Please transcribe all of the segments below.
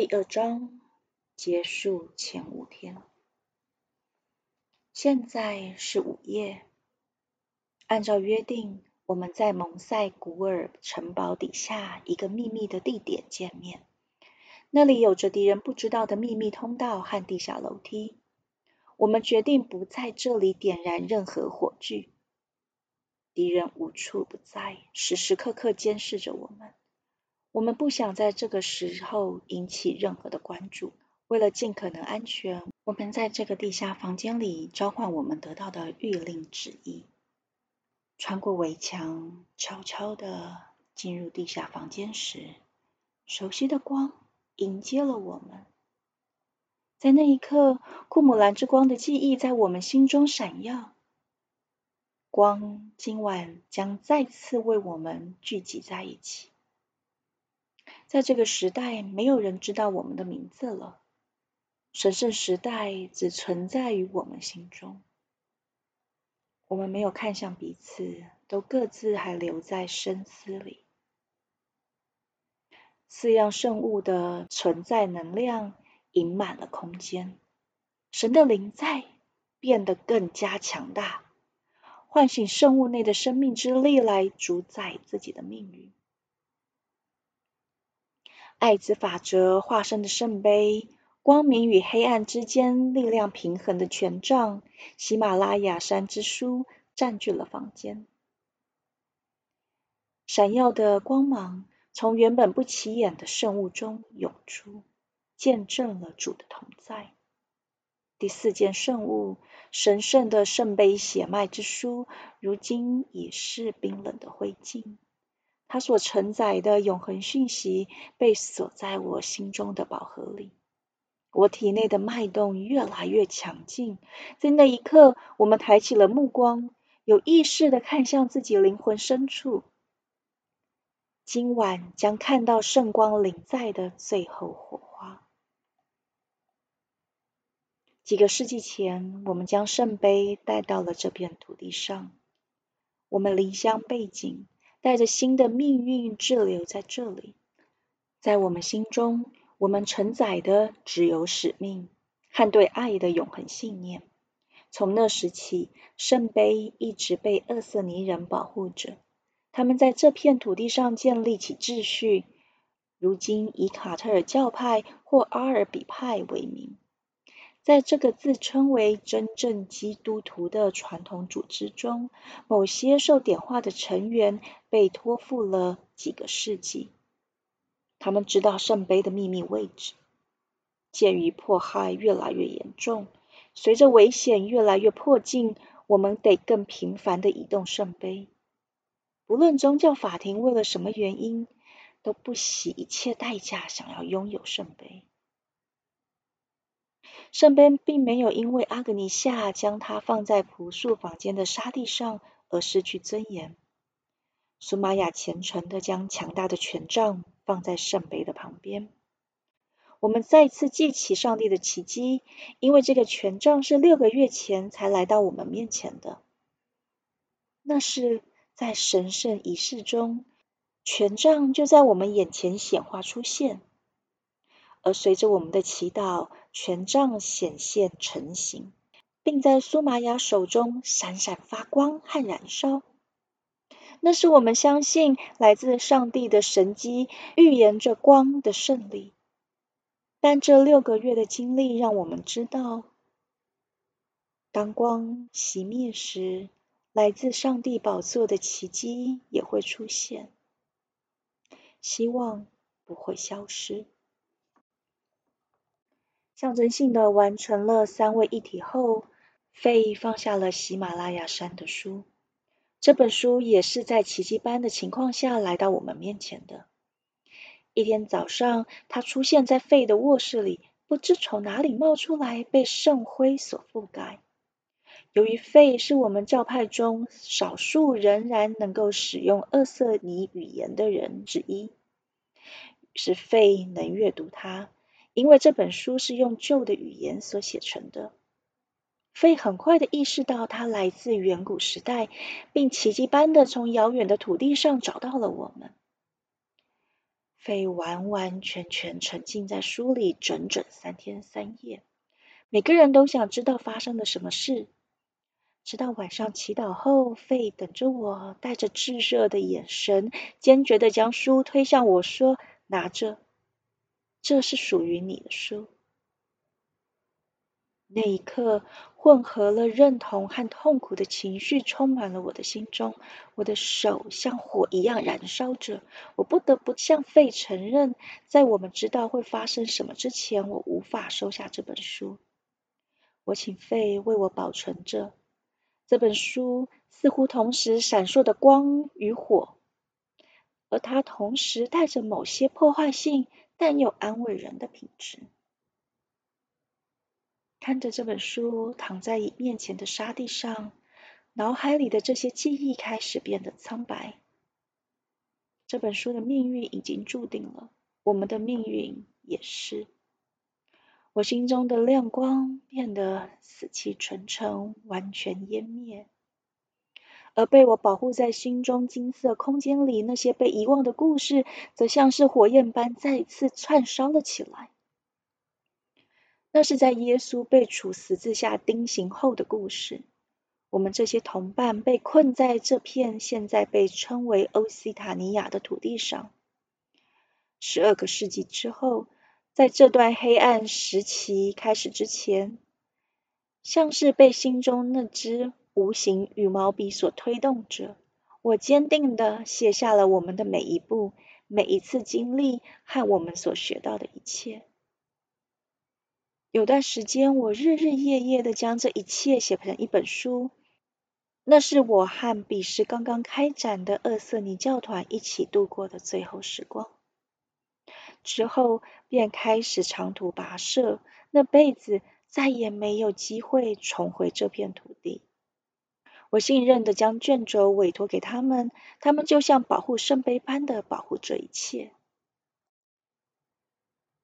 第二章结束前五天。现在是午夜。按照约定，我们在蒙塞古尔城堡底下一个秘密的地点见面。那里有着敌人不知道的秘密通道和地下楼梯。我们决定不在这里点燃任何火炬。敌人无处不在，时时刻刻监视着我们。我们不想在这个时候引起任何的关注。为了尽可能安全，我们在这个地下房间里召唤我们得到的谕令旨意，穿过围墙，悄悄的进入地下房间时，熟悉的光迎接了我们。在那一刻，库姆兰之光的记忆在我们心中闪耀。光今晚将再次为我们聚集在一起。在这个时代，没有人知道我们的名字了。神圣时代只存在于我们心中。我们没有看向彼此，都各自还留在深思里。四样圣物的存在能量。盈满了空间，神的灵在变得更加强大，唤醒圣物内的生命之力来主宰自己的命运。爱之法则化身的圣杯，光明与黑暗之间力量平衡的权杖，喜马拉雅山之书占据了房间。闪耀的光芒从原本不起眼的圣物中涌出。见证了主的同在。第四件圣物，神圣的圣杯血脉之书，如今已是冰冷的灰烬。它所承载的永恒讯息，被锁在我心中的宝盒里。我体内的脉动越来越强劲。在那一刻，我们抬起了目光，有意识的看向自己灵魂深处。今晚将看到圣光临在的最后火花。几个世纪前，我们将圣杯带到了这片土地上。我们离乡背井，带着新的命运滞留在这里。在我们心中，我们承载的只有使命和对爱的永恒信念。从那时起，圣杯一直被厄瑟尼人保护着。他们在这片土地上建立起秩序，如今以卡特尔教派或阿尔比派为名。在这个自称为真正基督徒的传统组织中，某些受点化的成员被托付了几个世纪。他们知道圣杯的秘密位置。鉴于迫害越来越严重，随着危险越来越迫近，我们得更频繁的移动圣杯。不论宗教法庭为了什么原因，都不惜一切代价想要拥有圣杯。圣杯并没有因为阿格尼夏将它放在朴素房间的沙地上而失去尊严。苏玛雅虔诚的将强大的权杖放在圣杯的旁边。我们再次记起上帝的奇迹，因为这个权杖是六个月前才来到我们面前的。那是在神圣仪式中，权杖就在我们眼前显化出现。而随着我们的祈祷，权杖显现成型，并在苏玛雅手中闪闪发光和燃烧。那是我们相信来自上帝的神机预言着光的胜利。但这六个月的经历让我们知道，当光熄灭时，来自上帝宝座的奇迹也会出现。希望不会消失。象征性的完成了三位一体后，费放下了喜马拉雅山的书。这本书也是在奇迹般的情况下来到我们面前的。一天早上，他出现在费的卧室里，不知从哪里冒出来，被圣灰所覆盖。由于费是我们教派中少数仍然能够使用厄瑟尼语言的人之一，于是费能阅读它。因为这本书是用旧的语言所写成的，费很快的意识到它来自远古时代，并奇迹般的从遥远的土地上找到了我们。费完完全全沉浸在书里整整三天三夜。每个人都想知道发生了什么事。直到晚上祈祷后，费等着我，带着炙热的眼神，坚决的将书推向我说：“拿着，这是属于你的书。”那一刻，混合了认同和痛苦的情绪充满了我的心中。我的手像火一样燃烧着。我不得不向费承认，在我们知道会发生什么之前，我无法收下这本书。我请费为我保存着这本书，似乎同时闪烁的光与火，而它同时带着某些破坏性但又安慰人的品质。看着这本书躺在面前的沙地上，脑海里的这些记忆开始变得苍白。这本书的命运已经注定了，我们的命运也是。我心中的亮光变得死气沉沉，完全湮灭，而被我保护在心中金色空间里那些被遗忘的故事，则像是火焰般再次串烧了起来。那是在耶稣被处十字架钉刑后的故事。我们这些同伴被困在这片现在被称为欧西塔尼亚的土地上。十二个世纪之后，在这段黑暗时期开始之前，像是被心中那只无形羽毛笔所推动着，我坚定的写下了我们的每一步、每一次经历和我们所学到的一切。有段时间，我日日夜夜的将这一切写成一本书。那是我和彼时刚刚开展的厄瑟尼教团一起度过的最后时光。之后便开始长途跋涉，那辈子再也没有机会重回这片土地。我信任的将卷轴委托给他们，他们就像保护圣杯般的保护这一切。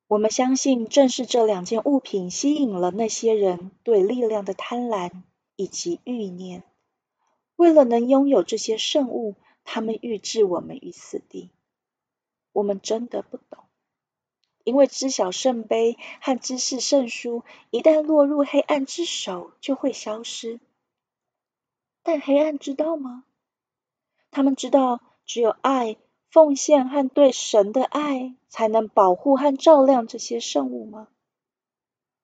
我们相信，正是这两件物品吸引了那些人对力量的贪婪以及欲念。为了能拥有这些圣物，他们欲置我们于死地。我们真的不懂，因为知晓圣杯和知识圣书一旦落入黑暗之手，就会消失。但黑暗知道吗？他们知道，只有爱。奉献和对神的爱，才能保护和照亮这些圣物吗？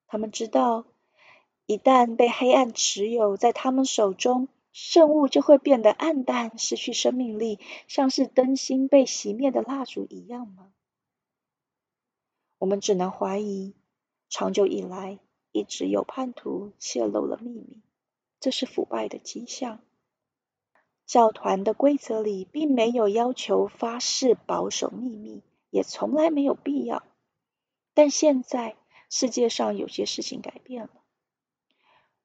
他们知道，一旦被黑暗持有，在他们手中，圣物就会变得暗淡，失去生命力，像是灯芯被熄灭的蜡烛一样吗？我们只能怀疑，长久以来，一直有叛徒泄露了秘密，这是腐败的迹象。教团的规则里并没有要求发誓保守秘密，也从来没有必要。但现在世界上有些事情改变了。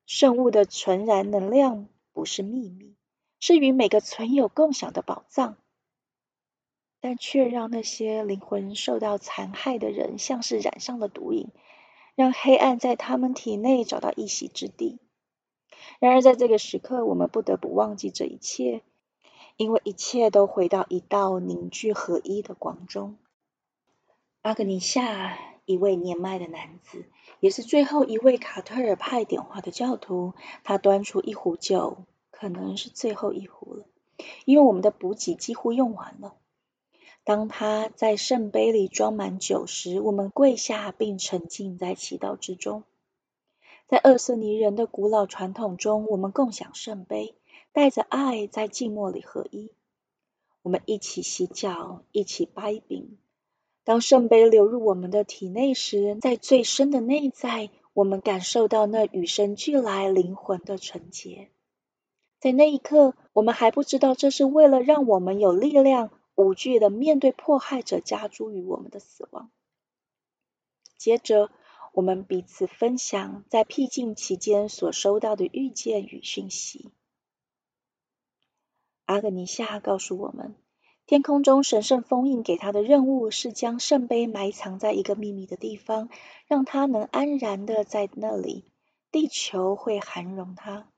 圣物的纯然能量不是秘密，是与每个存有共享的宝藏，但却让那些灵魂受到残害的人像是染上了毒瘾，让黑暗在他们体内找到一席之地。然而，在这个时刻，我们不得不忘记这一切，因为一切都回到一道凝聚合一的光中。阿格尼夏，一位年迈的男子，也是最后一位卡特尔派点化的教徒，他端出一壶酒，可能是最后一壶了，因为我们的补给几乎用完了。当他在圣杯里装满酒时，我们跪下并沉浸在祈祷之中。在厄瑟尼人的古老传统中，我们共享圣杯，带着爱在寂寞里合一。我们一起洗脚，一起掰饼。当圣杯流入我们的体内时，在最深的内在，我们感受到那与生俱来灵魂的纯洁。在那一刻，我们还不知道这是为了让我们有力量，无惧的面对迫害者加诸于我们的死亡。接着。我们彼此分享在僻静期间所收到的遇见与讯息。阿格尼夏告诉我们，天空中神圣封印给他的任务是将圣杯埋藏在一个秘密的地方，让他能安然的在那里。地球会涵容他。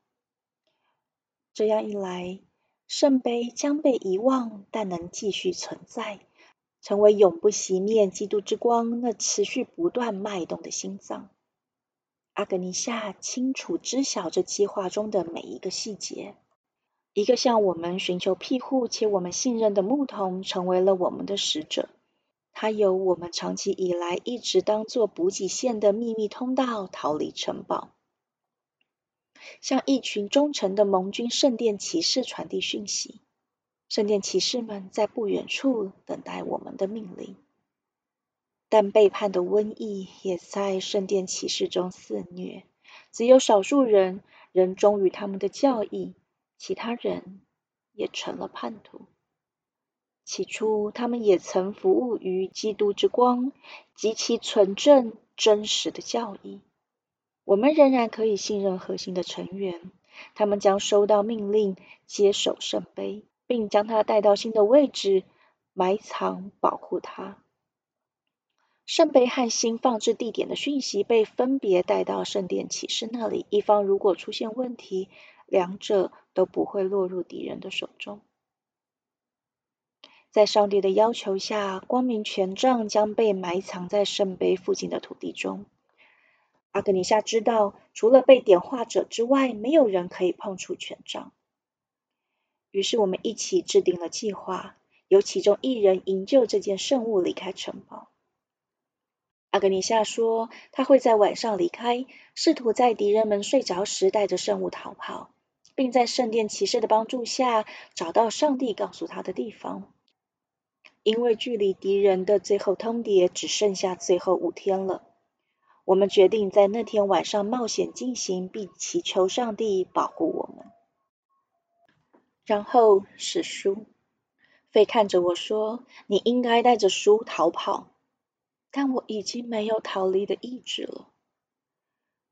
这样一来，圣杯将被遗忘，但能继续存在。成为永不熄灭基督之光那持续不断脉动的心脏。阿格尼夏清楚知晓这计划中的每一个细节。一个向我们寻求庇护且我们信任的牧童成为了我们的使者。他由我们长期以来一直当做补给线的秘密通道逃离城堡，向一群忠诚的盟军圣殿骑士传递讯息。圣殿骑士们在不远处等待我们的命令。但背叛的瘟疫也在圣殿骑士中肆虐，只有少数人仍忠于他们的教义，其他人也成了叛徒。起初，他们也曾服务于基督之光及其纯正、真实的教义。我们仍然可以信任核心的成员，他们将收到命令，接手圣杯，并将它带到新的位置，埋藏、保护它。圣杯和新放置地点的讯息被分别带到圣殿骑士那里。一方如果出现问题，两者都不会落入敌人的手中。在上帝的要求下，光明权杖将被埋藏在圣杯附近的土地中。阿格尼夏知道，除了被点化者之外，没有人可以碰触权杖。于是，我们一起制定了计划，由其中一人营救这件圣物离开城堡。阿格尼夏说，他会在晚上离开，试图在敌人们睡着时带着圣物逃跑，并在圣殿骑士的帮助下找到上帝告诉他的地方。因为距离敌人的最后通牒只剩下最后五天了，我们决定在那天晚上冒险进行，并祈求上帝保护我。然后是书，飞看着我说：“你应该带着书逃跑。”但我已经没有逃离的意志了。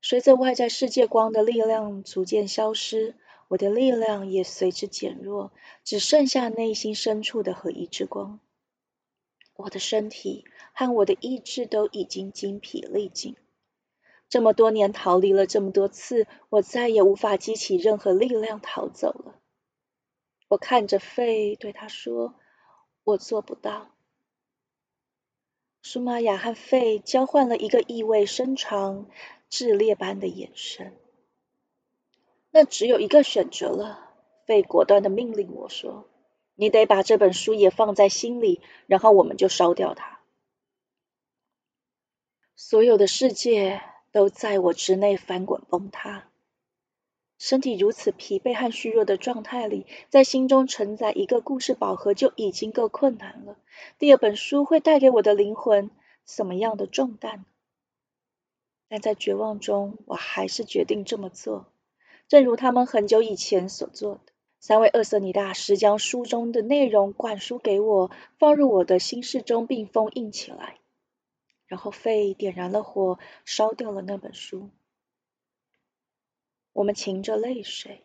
随着外在世界光的力量逐渐消失，我的力量也随之减弱，只剩下内心深处的合一之光。我的身体和我的意志都已经精疲力尽。这么多年逃离了这么多次，我再也无法激起任何力量逃走了。我看着费，对他说：“我做不到。”舒玛雅和费交换了一个意味深长、炽烈般的眼神。那只有一个选择了，费果断的命令我说：“你得把这本书也放在心里，然后我们就烧掉它。”所有的世界都在我之内翻滚崩塌。身体如此疲惫和虚弱的状态里，在心中承载一个故事宝盒就已经够困难了。第二本书会带给我的灵魂什么样的重担？但在绝望中，我还是决定这么做，正如他们很久以前所做的。三位厄瑟尼大师将书中的内容灌输给我，放入我的心事中，并封印起来。然后费点燃了火，烧掉了那本书。我们噙着泪水，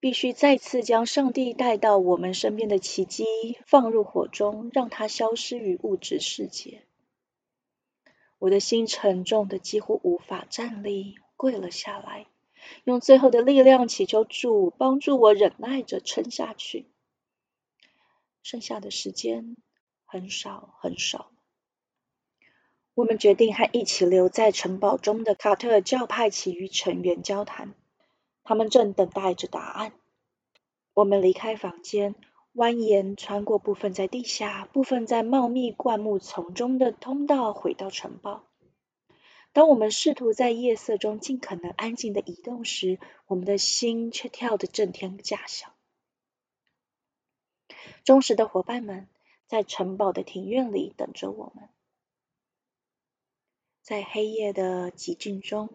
必须再次将上帝带到我们身边的奇迹放入火中，让它消失于物质世界。我的心沉重的几乎无法站立，跪了下来，用最后的力量祈求主帮助我忍耐着撑下去。剩下的时间很少很少。我们决定和一起留在城堡中的卡特教派其余成员交谈。他们正等待着答案。我们离开房间，蜿蜒穿过部分在地下、部分在茂密灌木丛中的通道，回到城堡。当我们试图在夜色中尽可能安静的移动时，我们的心却跳得震天价响。忠实的伙伴们在城堡的庭院里等着我们，在黑夜的寂静中。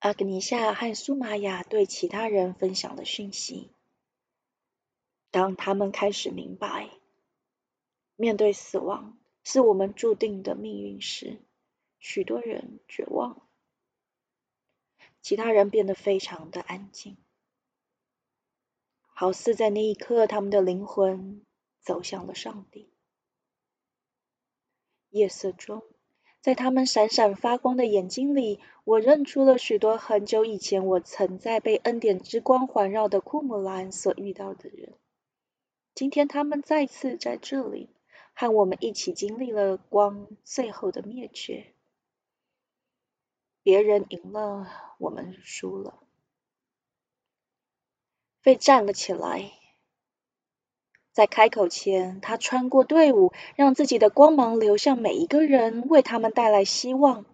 阿格尼夏和苏玛雅对其他人分享了讯息。当他们开始明白，面对死亡是我们注定的命运时，许多人绝望，其他人变得非常的安静，好似在那一刻，他们的灵魂走向了上帝。夜色中。在他们闪闪发光的眼睛里，我认出了许多很久以前我曾在被恩典之光环绕的库姆兰所遇到的人。今天他们再次在这里，和我们一起经历了光最后的灭绝。别人赢了，我们输了。被站了起来，在开口前，他穿过队伍，让自己的光芒流向每一个人，为他们带来希望。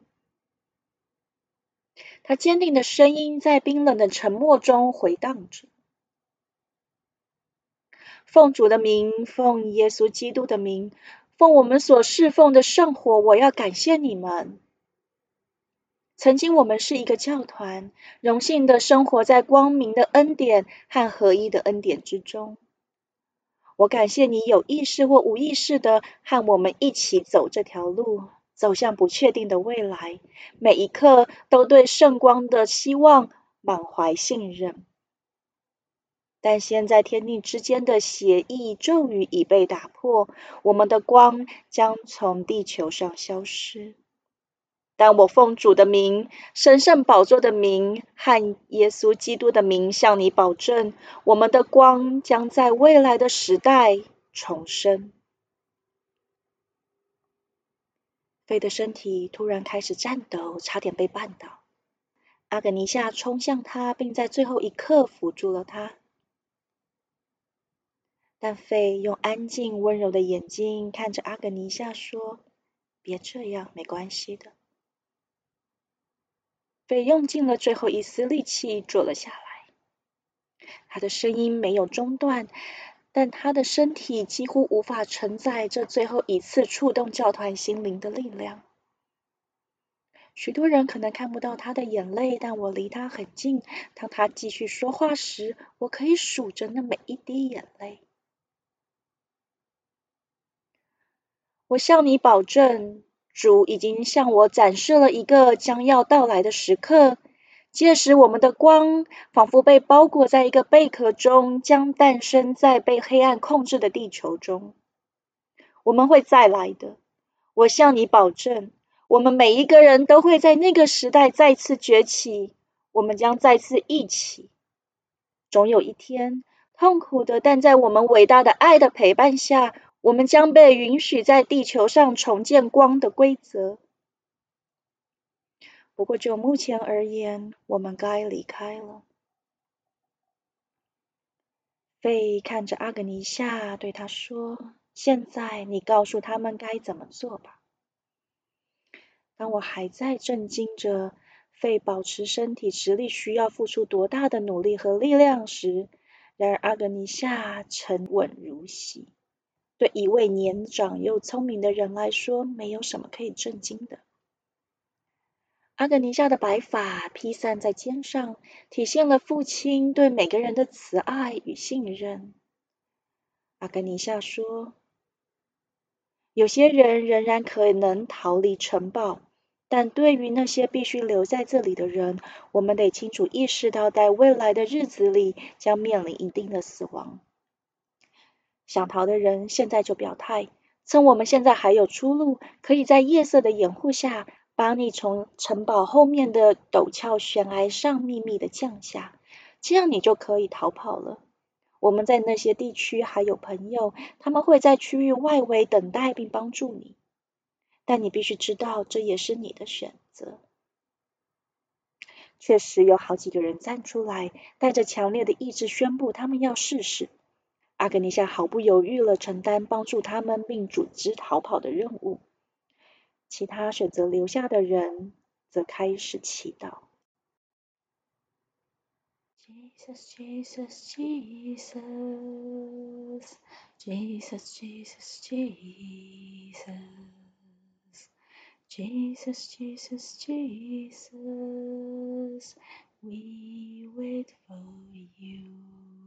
他坚定的声音在冰冷的沉默中回荡着。奉主的名，奉耶稣基督的名，奉我们所侍奉的圣火，我要感谢你们。曾经我们是一个教团，荣幸的生活在光明的恩典和合一的恩典之中。我感谢你有意识或无意识的和我们一起走这条路，走向不确定的未来。每一刻都对圣光的希望满怀信任。但现在，天地之间的协议咒语已被打破，我们的光将从地球上消失。但我奉主的名、神圣宝座的名和耶稣基督的名向你保证，我们的光将在未来的时代重生。飞的身体突然开始颤抖，差点被绊倒。阿格尼夏冲向他，并在最后一刻扶住了他。但费用安静温柔的眼睛看着阿格尼夏说：“别这样，没关系的。”被用尽了最后一丝力气坐了下来，他的声音没有中断，但他的身体几乎无法承载这最后一次触动教团心灵的力量。许多人可能看不到他的眼泪，但我离他很近。当他继续说话时，我可以数着那每一滴眼泪。我向你保证，主已经向我展示了一个将要到来的时刻。届时，我们的光仿佛被包裹在一个贝壳中，将诞生在被黑暗控制的地球中。我们会再来的，我向你保证，我们每一个人都会在那个时代再次崛起。我们将再次一起。总有一天，痛苦的，但在我们伟大的爱的陪伴下。我们将被允许在地球上重建光的规则。不过就目前而言，我们该离开了。费看着阿格尼夏，对他说：“现在你告诉他们该怎么做吧。”当我还在震惊着费保持身体直立需要付出多大的努力和力量时，然而阿格尼夏沉稳如洗。对一位年长又聪明的人来说，没有什么可以震惊的。阿格尼夏的白发披散在肩上，体现了父亲对每个人的慈爱与信任。阿格尼夏说：“有些人仍然可能逃离城堡，但对于那些必须留在这里的人，我们得清楚意识到，在未来的日子里将面临一定的死亡。”想逃的人，现在就表态，趁我们现在还有出路，可以在夜色的掩护下，把你从城堡后面的陡峭悬崖上秘密的降下，这样你就可以逃跑了。我们在那些地区还有朋友，他们会在区域外围等待并帮助你，但你必须知道，这也是你的选择。确实有好几个人站出来，带着强烈的意志宣布，他们要试试。阿格尼夏毫不犹豫了承担帮助他们并组织逃跑的任务，其他选择留下的人则开始祈祷。Jesus, Jesus, Jesus, Jesus, Jesus, Jesus, Jesus, Jesus, we wait for you.